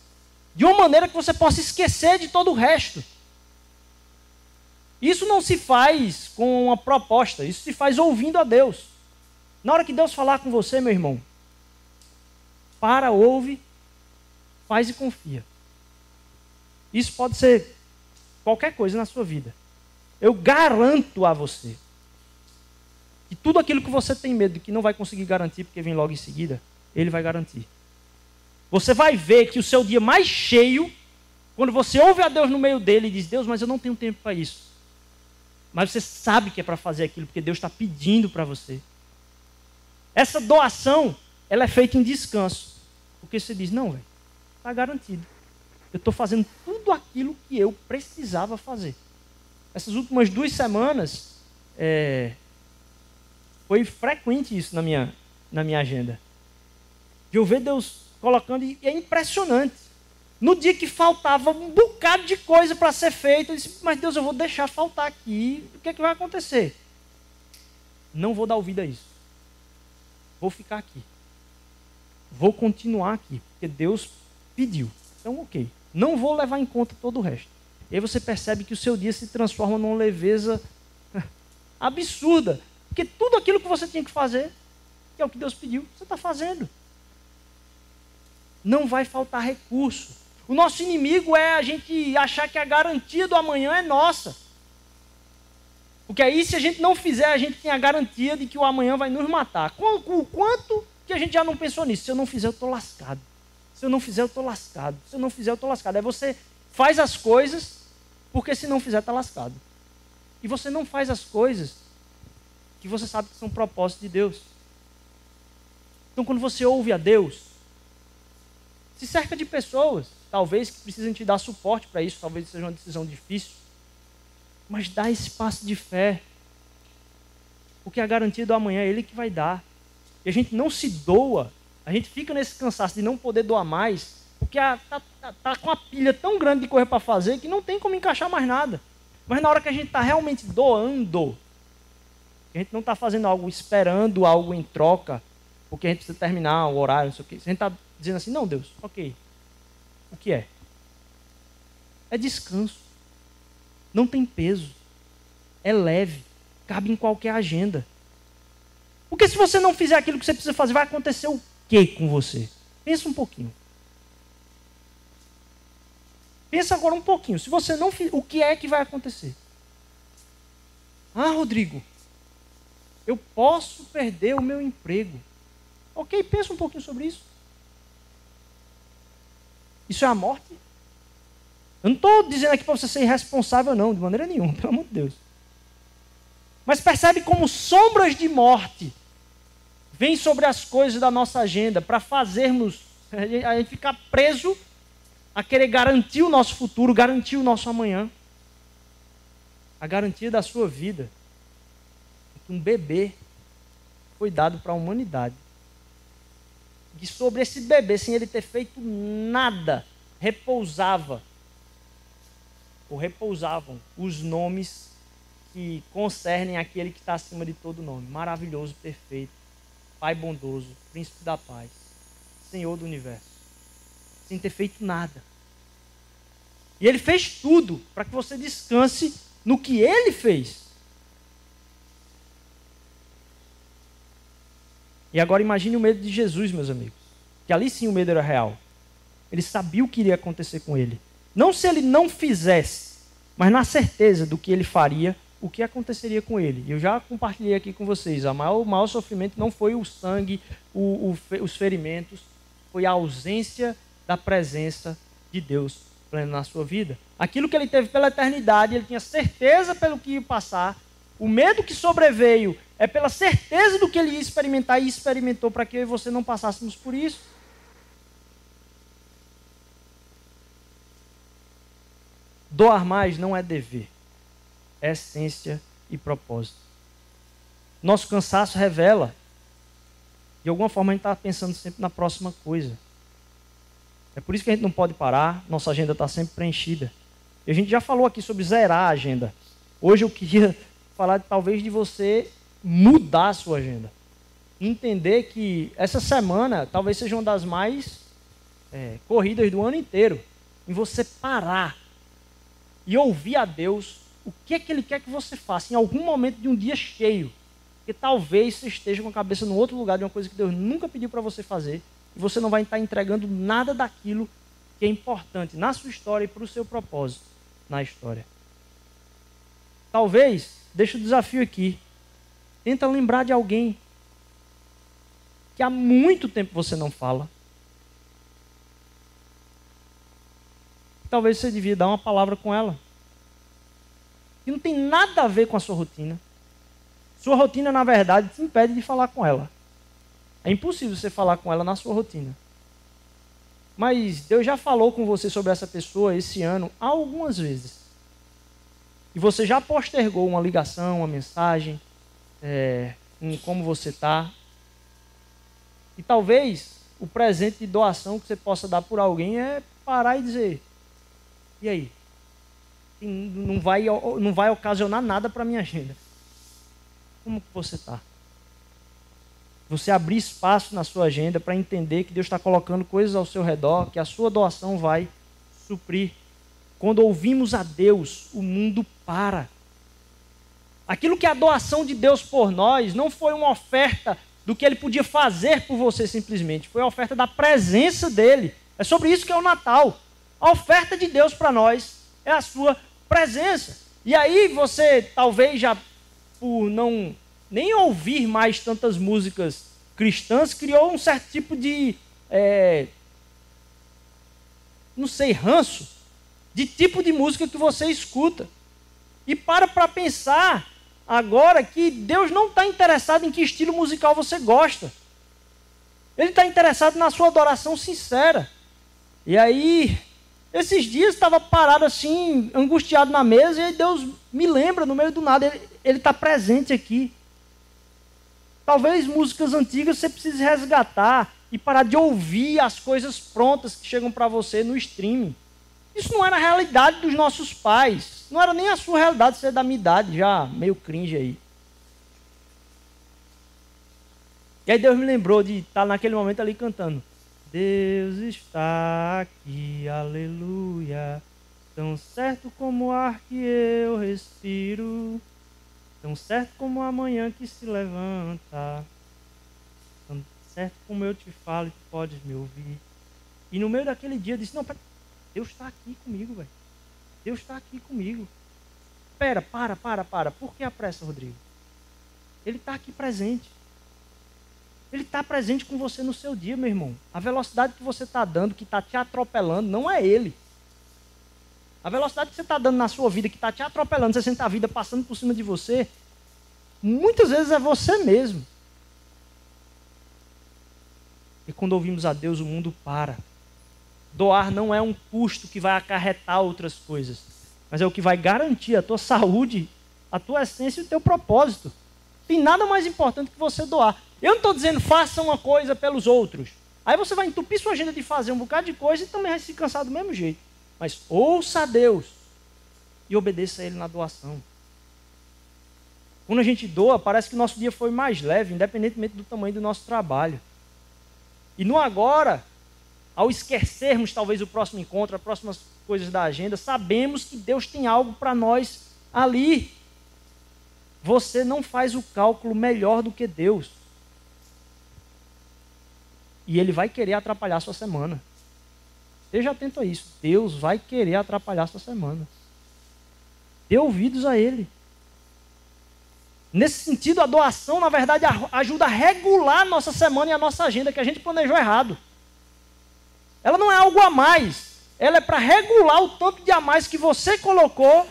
de uma maneira que você possa esquecer de todo o resto. Isso não se faz com uma proposta, isso se faz ouvindo a Deus. Na hora que Deus falar com você, meu irmão, para, ouve, faz e confia. Isso pode ser qualquer coisa na sua vida. Eu garanto a você que tudo aquilo que você tem medo que não vai conseguir garantir, porque vem logo em seguida, ele vai garantir. Você vai ver que o seu dia mais cheio, quando você ouve a Deus no meio dele e diz: Deus, mas eu não tenho tempo para isso. Mas você sabe que é para fazer aquilo, porque Deus está pedindo para você. Essa doação, ela é feita em descanso. Porque você diz, não, velho, está garantido. Eu estou fazendo tudo aquilo que eu precisava fazer. Essas últimas duas semanas, é, foi frequente isso na minha, na minha agenda. De eu ver Deus colocando, e é impressionante. No dia que faltava um bocado de coisa para ser feito, eu disse, mas Deus, eu vou deixar faltar aqui. O que é que vai acontecer? Não vou dar ouvido a isso vou ficar aqui. Vou continuar aqui, porque Deus pediu. Então, ok. Não vou levar em conta todo o resto. E aí você percebe que o seu dia se transforma numa leveza absurda. Porque tudo aquilo que você tinha que fazer, que é o que Deus pediu, você está fazendo. Não vai faltar recurso. O nosso inimigo é a gente achar que a garantia do amanhã é nossa. Porque aí, se a gente não fizer, a gente tem a garantia de que o amanhã vai nos matar. O quanto que a gente já não pensou nisso? Se eu não fizer, eu estou lascado. Se eu não fizer, eu estou lascado. Se eu não fizer, eu estou lascado. Aí você faz as coisas, porque se não fizer, está lascado. E você não faz as coisas que você sabe que são propósitos de Deus. Então, quando você ouve a Deus, se cerca de pessoas, talvez que precisem te dar suporte para isso, talvez seja uma decisão difícil. Mas dá esse passo de fé. Porque a garantia do amanhã é Ele que vai dar. E a gente não se doa, a gente fica nesse cansaço de não poder doar mais, porque está tá, tá com a pilha tão grande de correr para fazer que não tem como encaixar mais nada. Mas na hora que a gente está realmente doando, a gente não está fazendo algo esperando algo em troca, porque a gente precisa terminar o horário, não sei o quê. A gente está dizendo assim, não, Deus, ok. O que é? É descanso não tem peso, é leve, cabe em qualquer agenda. Porque se você não fizer aquilo que você precisa fazer, vai acontecer o que com você? Pensa um pouquinho. Pensa agora um pouquinho. Se você não fizer, o que é que vai acontecer? Ah, Rodrigo, eu posso perder o meu emprego. Ok, pensa um pouquinho sobre isso. Isso é a morte? Eu não estou dizendo aqui para você ser irresponsável, não, de maneira nenhuma, pelo amor de Deus. Mas percebe como sombras de morte vêm sobre as coisas da nossa agenda para fazermos a gente ficar preso a querer garantir o nosso futuro, garantir o nosso amanhã. A garantia da sua vida. Um bebê foi dado para a humanidade. E sobre esse bebê, sem ele ter feito nada, repousava ou repousavam os nomes que concernem aquele que está acima de todo nome. Maravilhoso, perfeito, Pai bondoso, Príncipe da paz, Senhor do universo. Sem ter feito nada. E ele fez tudo para que você descanse no que ele fez. E agora imagine o medo de Jesus, meus amigos. Que ali sim o medo era real. Ele sabia o que iria acontecer com ele. Não se ele não fizesse, mas na certeza do que ele faria, o que aconteceria com ele. Eu já compartilhei aqui com vocês. O maior, o maior sofrimento não foi o sangue, o, o, os ferimentos, foi a ausência da presença de Deus pleno na sua vida. Aquilo que ele teve pela eternidade, ele tinha certeza pelo que ia passar. O medo que sobreveio é pela certeza do que ele ia experimentar e experimentou para que eu e você não passássemos por isso. Doar mais não é dever, essência e propósito. Nosso cansaço revela, de alguma forma a gente está pensando sempre na próxima coisa. É por isso que a gente não pode parar, nossa agenda está sempre preenchida. E a gente já falou aqui sobre zerar a agenda. Hoje eu queria falar talvez de você mudar a sua agenda. entender que essa semana talvez seja uma das mais é, corridas do ano inteiro. Em você parar e ouvir a Deus o que é que Ele quer que você faça em algum momento de um dia cheio. Porque talvez você esteja com a cabeça no outro lugar de uma coisa que Deus nunca pediu para você fazer. E você não vai estar entregando nada daquilo que é importante na sua história e para o seu propósito na história. Talvez, deixa o desafio aqui. Tenta lembrar de alguém que há muito tempo você não fala. Talvez você devia dar uma palavra com ela. Que não tem nada a ver com a sua rotina. Sua rotina, na verdade, te impede de falar com ela. É impossível você falar com ela na sua rotina. Mas Deus já falou com você sobre essa pessoa esse ano algumas vezes. E você já postergou uma ligação, uma mensagem, é, um como você está. E talvez o presente de doação que você possa dar por alguém é parar e dizer: e aí? Não vai, não vai ocasionar nada para a minha agenda. Como que você está? Você abrir espaço na sua agenda para entender que Deus está colocando coisas ao seu redor, que a sua doação vai suprir. Quando ouvimos a Deus, o mundo para. Aquilo que é a doação de Deus por nós não foi uma oferta do que ele podia fazer por você simplesmente, foi a oferta da presença dele. É sobre isso que é o Natal. A oferta de Deus para nós é a sua presença. E aí você talvez já por não nem ouvir mais tantas músicas cristãs, criou um certo tipo de. É, não sei, ranço de tipo de música que você escuta. E para para pensar agora que Deus não está interessado em que estilo musical você gosta. Ele está interessado na sua adoração sincera. E aí, esses dias estava parado assim, angustiado na mesa, e Deus me lembra no meio do nada, Ele está presente aqui. Talvez músicas antigas você precise resgatar e parar de ouvir as coisas prontas que chegam para você no streaming. Isso não era a realidade dos nossos pais. Não era nem a sua realidade, você é da minha idade, já meio cringe aí. E aí Deus me lembrou de estar naquele momento ali cantando. Deus está aqui, aleluia. Tão certo como o ar que eu respiro. Tão certo como a manhã que se levanta. Tão certo como eu te falo e tu podes me ouvir. E no meio daquele dia eu disse, não, pera, Deus está aqui comigo, velho. Deus está aqui comigo. Pera, para, para, para. Por que a pressa, Rodrigo? Ele está aqui presente. Ele está presente com você no seu dia, meu irmão. A velocidade que você está dando, que está te atropelando, não é ele. A velocidade que você está dando na sua vida, que está te atropelando, você sente a vida passando por cima de você, muitas vezes é você mesmo. E quando ouvimos a Deus, o mundo para. Doar não é um custo que vai acarretar outras coisas, mas é o que vai garantir a tua saúde, a tua essência e o teu propósito. Tem nada mais importante que você doar. Eu não estou dizendo faça uma coisa pelos outros. Aí você vai entupir sua agenda de fazer um bocado de coisa e também vai se cansar do mesmo jeito. Mas ouça a Deus e obedeça a Ele na doação. Quando a gente doa, parece que o nosso dia foi mais leve, independentemente do tamanho do nosso trabalho. E no agora, ao esquecermos talvez o próximo encontro, as próximas coisas da agenda, sabemos que Deus tem algo para nós ali. Você não faz o cálculo melhor do que Deus. E Ele vai querer atrapalhar a sua semana. Esteja atento a isso. Deus vai querer atrapalhar sua semana. Dê ouvidos a Ele. Nesse sentido, a doação, na verdade, ajuda a regular a nossa semana e a nossa agenda, que a gente planejou errado. Ela não é algo a mais. Ela é para regular o tanto de a mais que você colocou,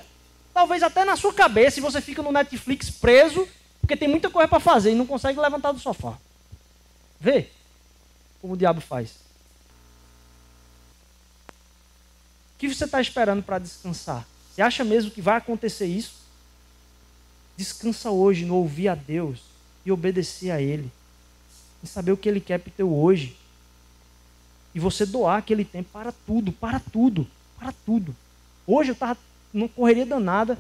talvez até na sua cabeça, e você fica no Netflix preso, porque tem muita coisa para fazer e não consegue levantar do sofá. Vê como o diabo faz. que você está esperando para descansar? Você acha mesmo que vai acontecer isso? Descansa hoje no ouvir a Deus e obedecer a Ele. Em saber o que Ele quer para o teu hoje. E você doar aquele tempo para tudo, para tudo, para tudo. Hoje eu estava numa correria danada.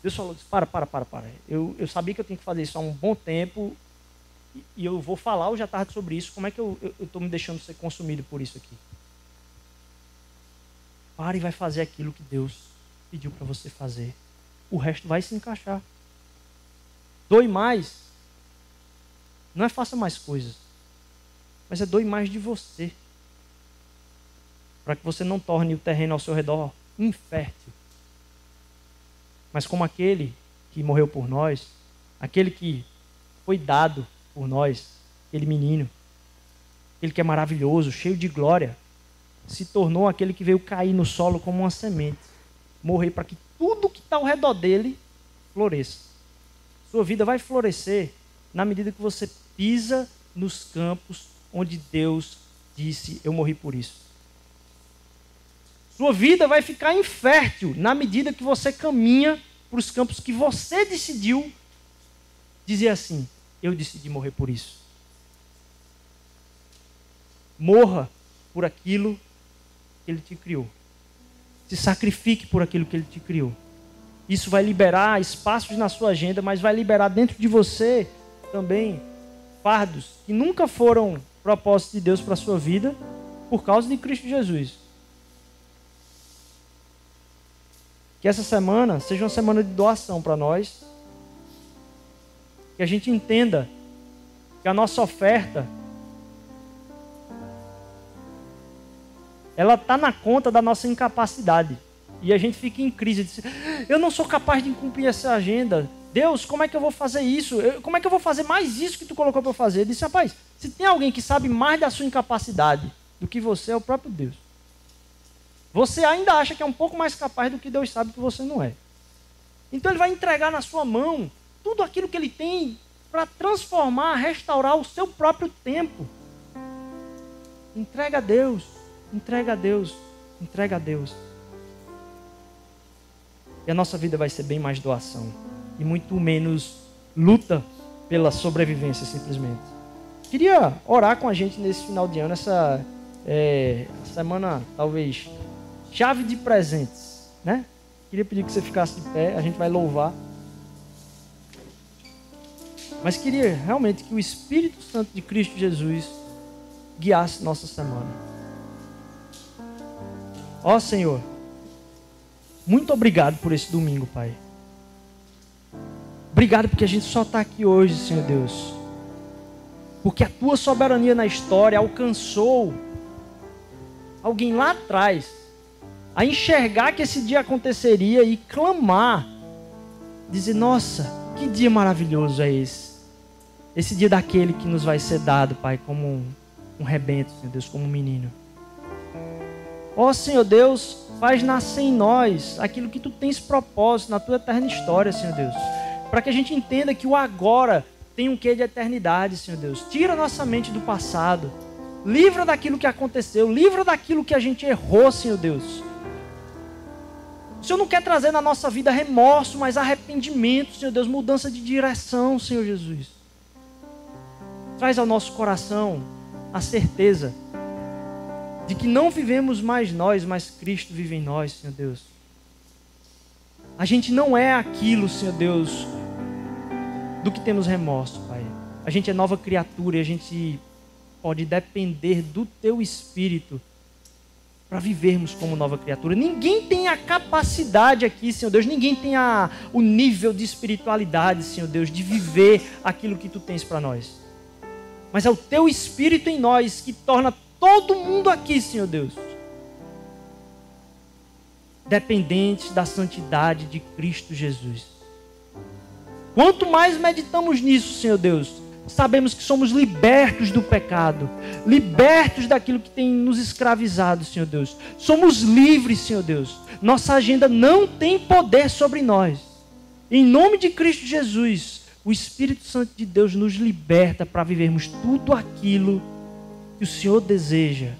Deus falou, para, para, para, para. Eu, eu sabia que eu tinha que fazer isso há um bom tempo. E eu vou falar hoje à tarde sobre isso, como é que eu estou me deixando ser consumido por isso aqui. Pare e vai fazer aquilo que Deus pediu para você fazer. O resto vai se encaixar. Doe mais. Não é faça mais coisas. Mas é doe mais de você. Para que você não torne o terreno ao seu redor infértil. Mas como aquele que morreu por nós, aquele que foi dado por nós, aquele menino, aquele que é maravilhoso, cheio de glória, se tornou aquele que veio cair no solo como uma semente, morrer para que tudo que está ao redor dele floresça. Sua vida vai florescer na medida que você pisa nos campos onde Deus disse: Eu morri por isso. Sua vida vai ficar infértil na medida que você caminha para os campos que você decidiu dizer assim: Eu decidi morrer por isso. Morra por aquilo que Ele te criou. Se sacrifique por aquilo que Ele te criou. Isso vai liberar espaços na sua agenda, mas vai liberar dentro de você também fardos que nunca foram propósito de Deus para a sua vida por causa de Cristo Jesus. Que essa semana seja uma semana de doação para nós. Que a gente entenda que a nossa oferta ela está na conta da nossa incapacidade. E a gente fica em crise. Diz, eu não sou capaz de cumprir essa agenda. Deus, como é que eu vou fazer isso? como é que eu vou fazer mais isso que tu colocou para eu fazer? Ele disse, rapaz, se tem alguém que sabe mais da sua incapacidade do que você, é o próprio Deus. Você ainda acha que é um pouco mais capaz do que Deus sabe que você não é. Então ele vai entregar na sua mão tudo aquilo que ele tem para transformar, restaurar o seu próprio tempo. Entrega a Deus. Entrega a Deus. Entrega a Deus. E a nossa vida vai ser bem mais doação. E muito menos luta pela sobrevivência, simplesmente. Queria orar com a gente nesse final de ano, essa é, semana, talvez, chave de presentes, né? Queria pedir que você ficasse de pé, a gente vai louvar. Mas queria realmente que o Espírito Santo de Cristo Jesus guiasse nossa semana. Ó Senhor, muito obrigado por esse domingo, Pai. Obrigado porque a gente só está aqui hoje, Senhor Deus. Porque a tua soberania na história alcançou alguém lá atrás a enxergar que esse dia aconteceria e clamar, dizer: Nossa, que dia maravilhoso é esse! Esse dia daquele que nos vai ser dado, Pai, como um, rebento, Senhor Deus, como um menino. Ó oh, Senhor Deus, faz nascer em nós aquilo que tu tens propósito na tua eterna história, Senhor Deus. Para que a gente entenda que o agora tem um quê de eternidade, Senhor Deus. Tira nossa mente do passado. Livra daquilo que aconteceu. Livra daquilo que a gente errou, Senhor Deus. O Senhor não quer trazer na nossa vida remorso, mas arrependimento, Senhor Deus. Mudança de direção, Senhor Jesus. Traz ao nosso coração a certeza de que não vivemos mais nós, mas Cristo vive em nós, Senhor Deus. A gente não é aquilo, Senhor Deus, do que temos remorso, Pai. A gente é nova criatura e a gente pode depender do Teu Espírito para vivermos como nova criatura. Ninguém tem a capacidade aqui, Senhor Deus, ninguém tem a, o nível de espiritualidade, Senhor Deus, de viver aquilo que Tu tens para nós. Mas é o Teu Espírito em nós que torna todo mundo aqui, Senhor Deus, dependentes da santidade de Cristo Jesus. Quanto mais meditamos nisso, Senhor Deus, sabemos que somos libertos do pecado, libertos daquilo que tem nos escravizado, Senhor Deus. Somos livres, Senhor Deus. Nossa agenda não tem poder sobre nós. Em nome de Cristo Jesus, o Espírito Santo de Deus nos liberta para vivermos tudo aquilo que o Senhor deseja,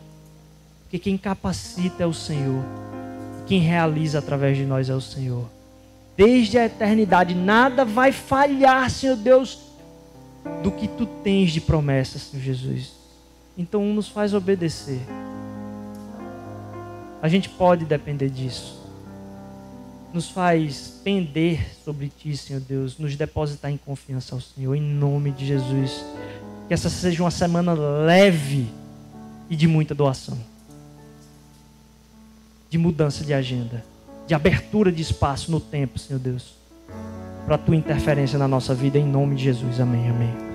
porque quem capacita é o Senhor, quem realiza através de nós é o Senhor. Desde a eternidade, nada vai falhar, Senhor Deus, do que tu tens de promessas, Senhor Jesus. Então, nos faz obedecer. A gente pode depender disso. Nos faz pender sobre ti, Senhor Deus, nos depositar em confiança ao Senhor, em nome de Jesus. Que essa seja uma semana leve e de muita doação. De mudança de agenda. De abertura de espaço no tempo, Senhor Deus. Para a tua interferência na nossa vida, em nome de Jesus. Amém, amém.